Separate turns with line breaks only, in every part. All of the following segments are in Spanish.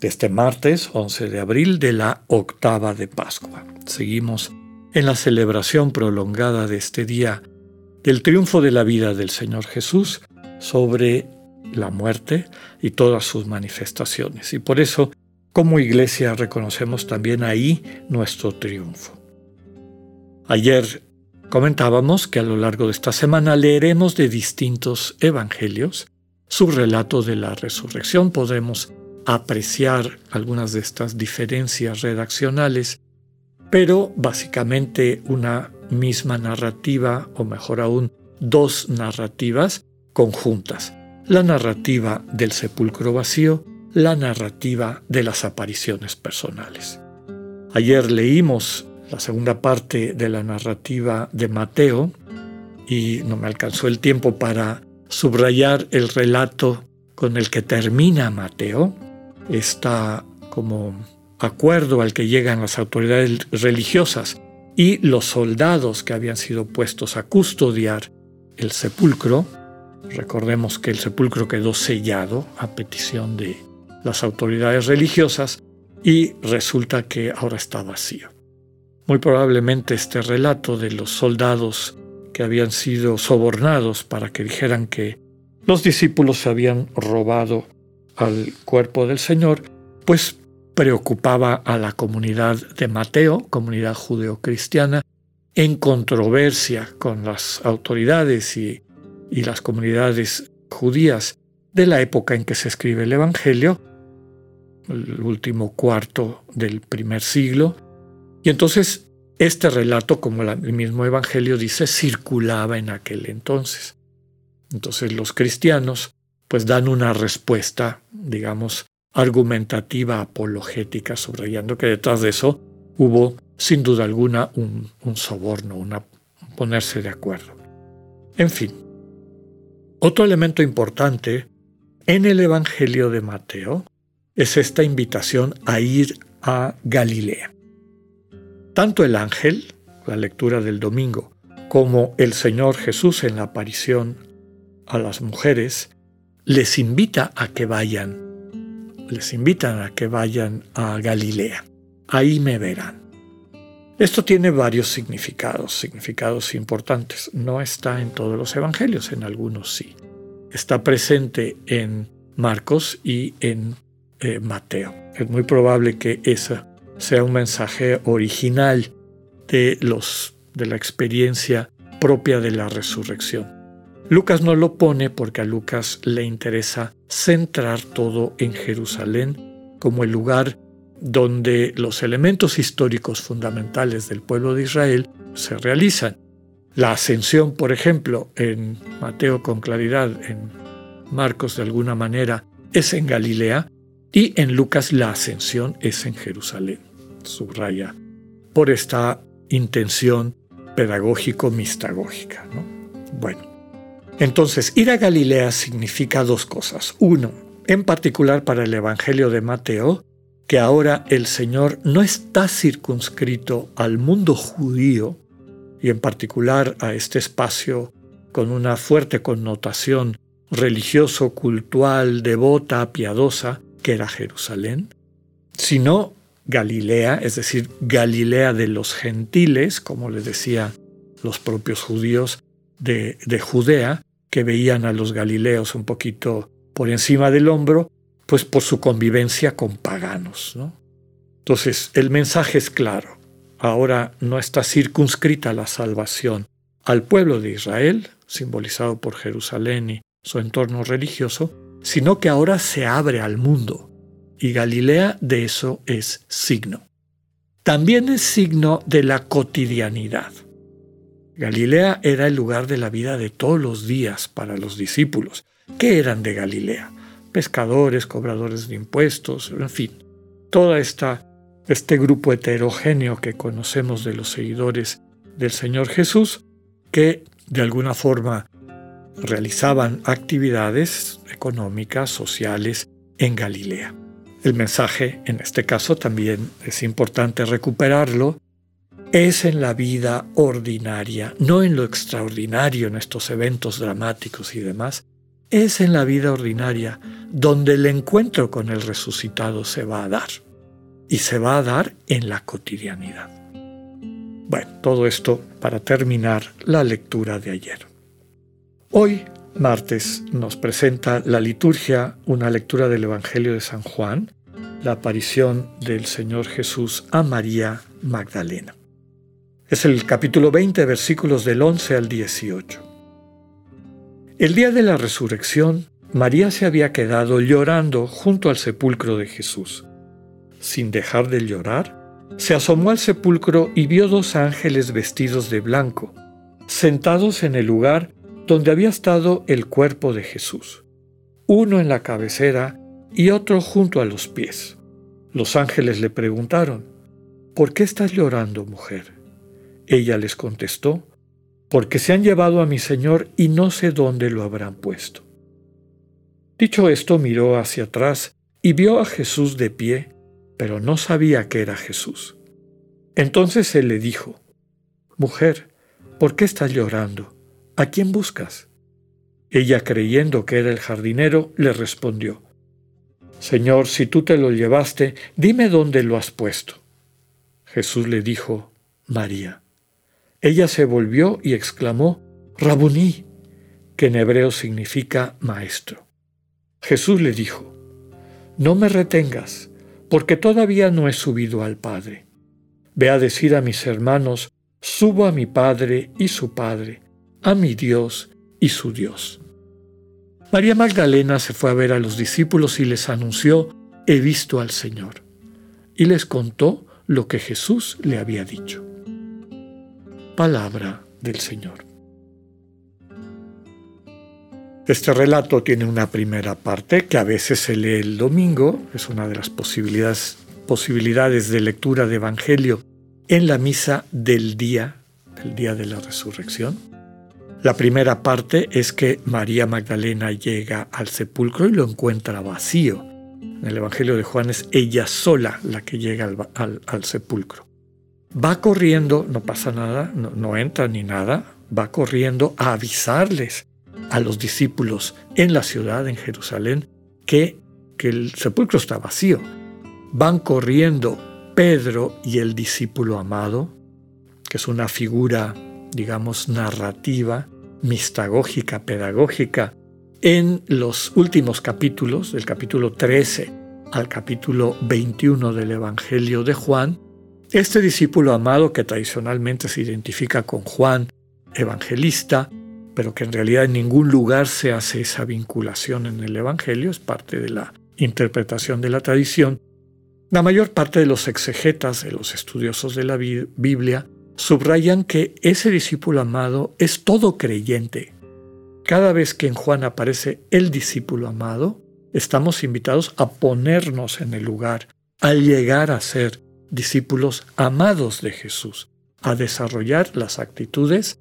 De este martes 11 de abril de la octava de Pascua. Seguimos en la celebración prolongada de este día del triunfo de la vida del Señor Jesús sobre la muerte y todas sus manifestaciones. Y por eso, como iglesia, reconocemos también ahí nuestro triunfo. Ayer Comentábamos que a lo largo de esta semana leeremos de distintos evangelios su relato de la resurrección. Podremos apreciar algunas de estas diferencias redaccionales, pero básicamente una misma narrativa, o mejor aún, dos narrativas conjuntas. La narrativa del sepulcro vacío, la narrativa de las apariciones personales. Ayer leímos la segunda parte de la narrativa de Mateo y no me alcanzó el tiempo para subrayar el relato con el que termina Mateo, está como acuerdo al que llegan las autoridades religiosas y los soldados que habían sido puestos a custodiar el sepulcro. Recordemos que el sepulcro quedó sellado a petición de las autoridades religiosas y resulta que ahora está vacío. Muy probablemente este relato de los soldados que habían sido sobornados para que dijeran que los discípulos se habían robado al cuerpo del Señor, pues preocupaba a la comunidad de Mateo, comunidad judeocristiana, en controversia con las autoridades y, y las comunidades judías de la época en que se escribe el Evangelio, el último cuarto del primer siglo, y entonces este relato, como el mismo Evangelio dice, circulaba en aquel entonces. Entonces los cristianos pues dan una respuesta, digamos, argumentativa, apologética, subrayando que detrás de eso hubo sin duda alguna un, soborno, una ponerse de acuerdo. En fin, otro elemento importante en el Evangelio de Mateo es esta invitación a ir a Galilea. Tanto el ángel, la lectura del domingo, como el Señor Jesús en la aparición a las mujeres, les invita a que vayan, les invitan a que vayan a Galilea. Ahí me verán. Esto tiene varios significados, significados importantes. No está en todos los evangelios, en algunos sí. Está presente en Marcos y en eh, Mateo. Es muy probable que esa sea un mensaje original de, los, de la experiencia propia de la resurrección. Lucas no lo pone porque a Lucas le interesa centrar todo en Jerusalén como el lugar donde los elementos históricos fundamentales del pueblo de Israel se realizan. La ascensión, por ejemplo, en Mateo con claridad, en Marcos de alguna manera, es en Galilea y en Lucas la ascensión es en Jerusalén subraya, por esta intención pedagógico-mistagógica. Bueno, entonces ir a Galilea significa dos cosas. Uno, en particular para el Evangelio de Mateo, que ahora el Señor no está circunscrito al mundo judío y en particular a este espacio con una fuerte connotación religioso, cultural, devota, piadosa, que era Jerusalén, sino Galilea, es decir, Galilea de los gentiles, como les decía los propios judíos de, Judea, que veían a los galileos un poquito por encima del hombro, pues por su convivencia con paganos. Entonces, el mensaje es claro. Ahora no está circunscrita la salvación al pueblo de Israel, simbolizado por Jerusalén y su entorno religioso, sino que ahora se abre al mundo y Galilea de eso es signo. También es signo de la cotidianidad. Galilea era el lugar de la vida de todos los días para los discípulos. ¿Qué eran de Galilea? Pescadores, cobradores de impuestos, en fin, toda esta este grupo heterogéneo que conocemos de los seguidores del Señor Jesús, que de alguna forma realizaban actividades económicas, sociales en Galilea. El mensaje, en este caso también es importante recuperarlo, es en la vida ordinaria, no en lo extraordinario, en estos eventos dramáticos y demás, es en la vida ordinaria donde el encuentro con el resucitado se va a dar. Y se va a dar en la cotidianidad. Bueno, todo esto para terminar la lectura de ayer. Hoy, martes, nos presenta la liturgia una lectura del Evangelio de San Juan, la aparición del Señor Jesús a María Magdalena. Es el capítulo 20, versículos del 11 al 18. El día de la resurrección, María se había quedado llorando junto al sepulcro de Jesús. Sin dejar de llorar, se asomó al sepulcro y vio dos ángeles vestidos de blanco, sentados en el lugar donde había estado el cuerpo de Jesús, uno en la cabecera y otro junto a los pies. Los ángeles le preguntaron, ¿Por qué estás llorando, mujer? Ella les contestó, porque se han llevado a mi Señor y no sé dónde lo habrán puesto. Dicho esto, miró hacia atrás y vio a Jesús de pie, pero no sabía que era Jesús. Entonces él le dijo, Mujer, ¿por qué estás llorando? ¿A quién buscas? Ella, creyendo que era el jardinero, le respondió, Señor, si tú te lo llevaste, dime dónde lo has puesto. Jesús le dijo, María. Ella se volvió y exclamó, Rabuní, que en hebreo significa maestro. Jesús le dijo, No me retengas, porque todavía no he subido al Padre. Ve a decir a mis hermanos, subo a mi Padre y su Padre, a mi Dios y su Dios. María Magdalena se fue a ver a los discípulos y les anunció, he visto al Señor, y les contó lo que Jesús le había dicho palabra del Señor. Este relato tiene una primera parte que a veces se lee el domingo, es una de las posibilidades, posibilidades de lectura de Evangelio en la misa del día, el día de la resurrección. La primera parte es que María Magdalena llega al sepulcro y lo encuentra vacío. En el Evangelio de Juan es ella sola la que llega al sepulcro va corriendo, no pasa nada, no, entra ni nada, va corriendo a avisarles a los discípulos en la ciudad, en Jerusalén, que, que el sepulcro está vacío. Van corriendo Pedro y el discípulo amado, que es una figura, digamos, narrativa, mistagógica, pedagógica, en los últimos capítulos, del capítulo 13 al capítulo 21 del Evangelio de Juan, este discípulo amado que tradicionalmente se identifica con Juan, evangelista, pero que en realidad en ningún lugar se hace esa vinculación en el Evangelio, es parte de la interpretación de la tradición, la mayor parte de los exegetas, de los estudiosos de la Biblia, subrayan que ese discípulo amado es todo creyente. Cada vez que en Juan aparece el discípulo amado, estamos invitados a ponernos en el lugar, al llegar a ser discípulos amados de Jesús, a desarrollar las actitudes,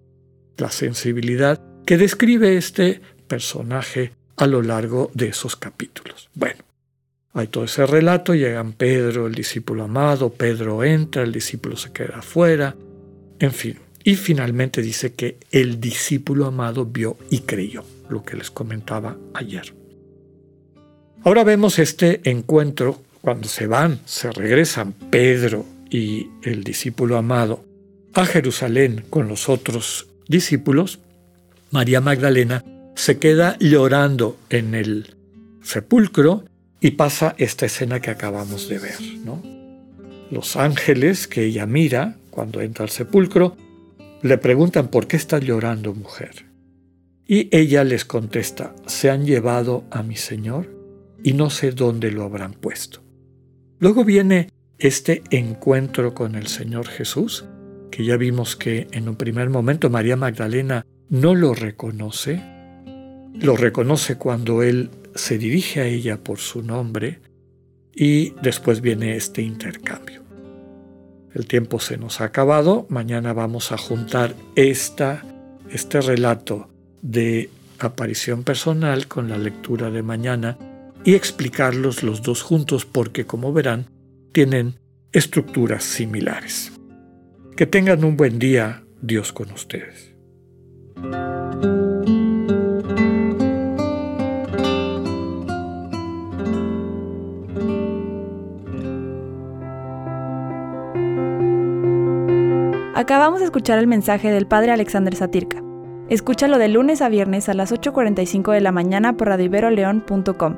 la sensibilidad que describe este personaje a lo largo de esos capítulos. Bueno, hay todo ese relato, llegan Pedro, el discípulo amado, Pedro entra, el discípulo se queda afuera, en fin. Y finalmente dice que el discípulo amado vio y creyó, lo que les comentaba ayer. Ahora vemos este encuentro cuando se van, se regresan Pedro y el discípulo amado a Jerusalén con los otros discípulos, María Magdalena se queda llorando en el sepulcro y pasa esta escena que acabamos de ver. Los ángeles que ella mira cuando entra al sepulcro le preguntan ¿por qué estás llorando, mujer? Y ella les contesta, se han llevado a mi Señor y no sé dónde lo habrán puesto. Luego viene este encuentro con el Señor Jesús, que ya vimos que en un primer momento María Magdalena no lo reconoce, lo reconoce cuando Él se dirige a ella por su nombre y después viene este intercambio. El tiempo se nos ha acabado. Mañana vamos a juntar esta, este relato de aparición personal con la lectura de mañana y explicarlos los dos juntos porque, como verán, tienen estructuras similares. Que tengan un buen día, Dios con ustedes.
Acabamos de escuchar el mensaje del Padre Alexander Satirka. Escúchalo de lunes a viernes a las 8.45 de la mañana por radioiberoleón.com,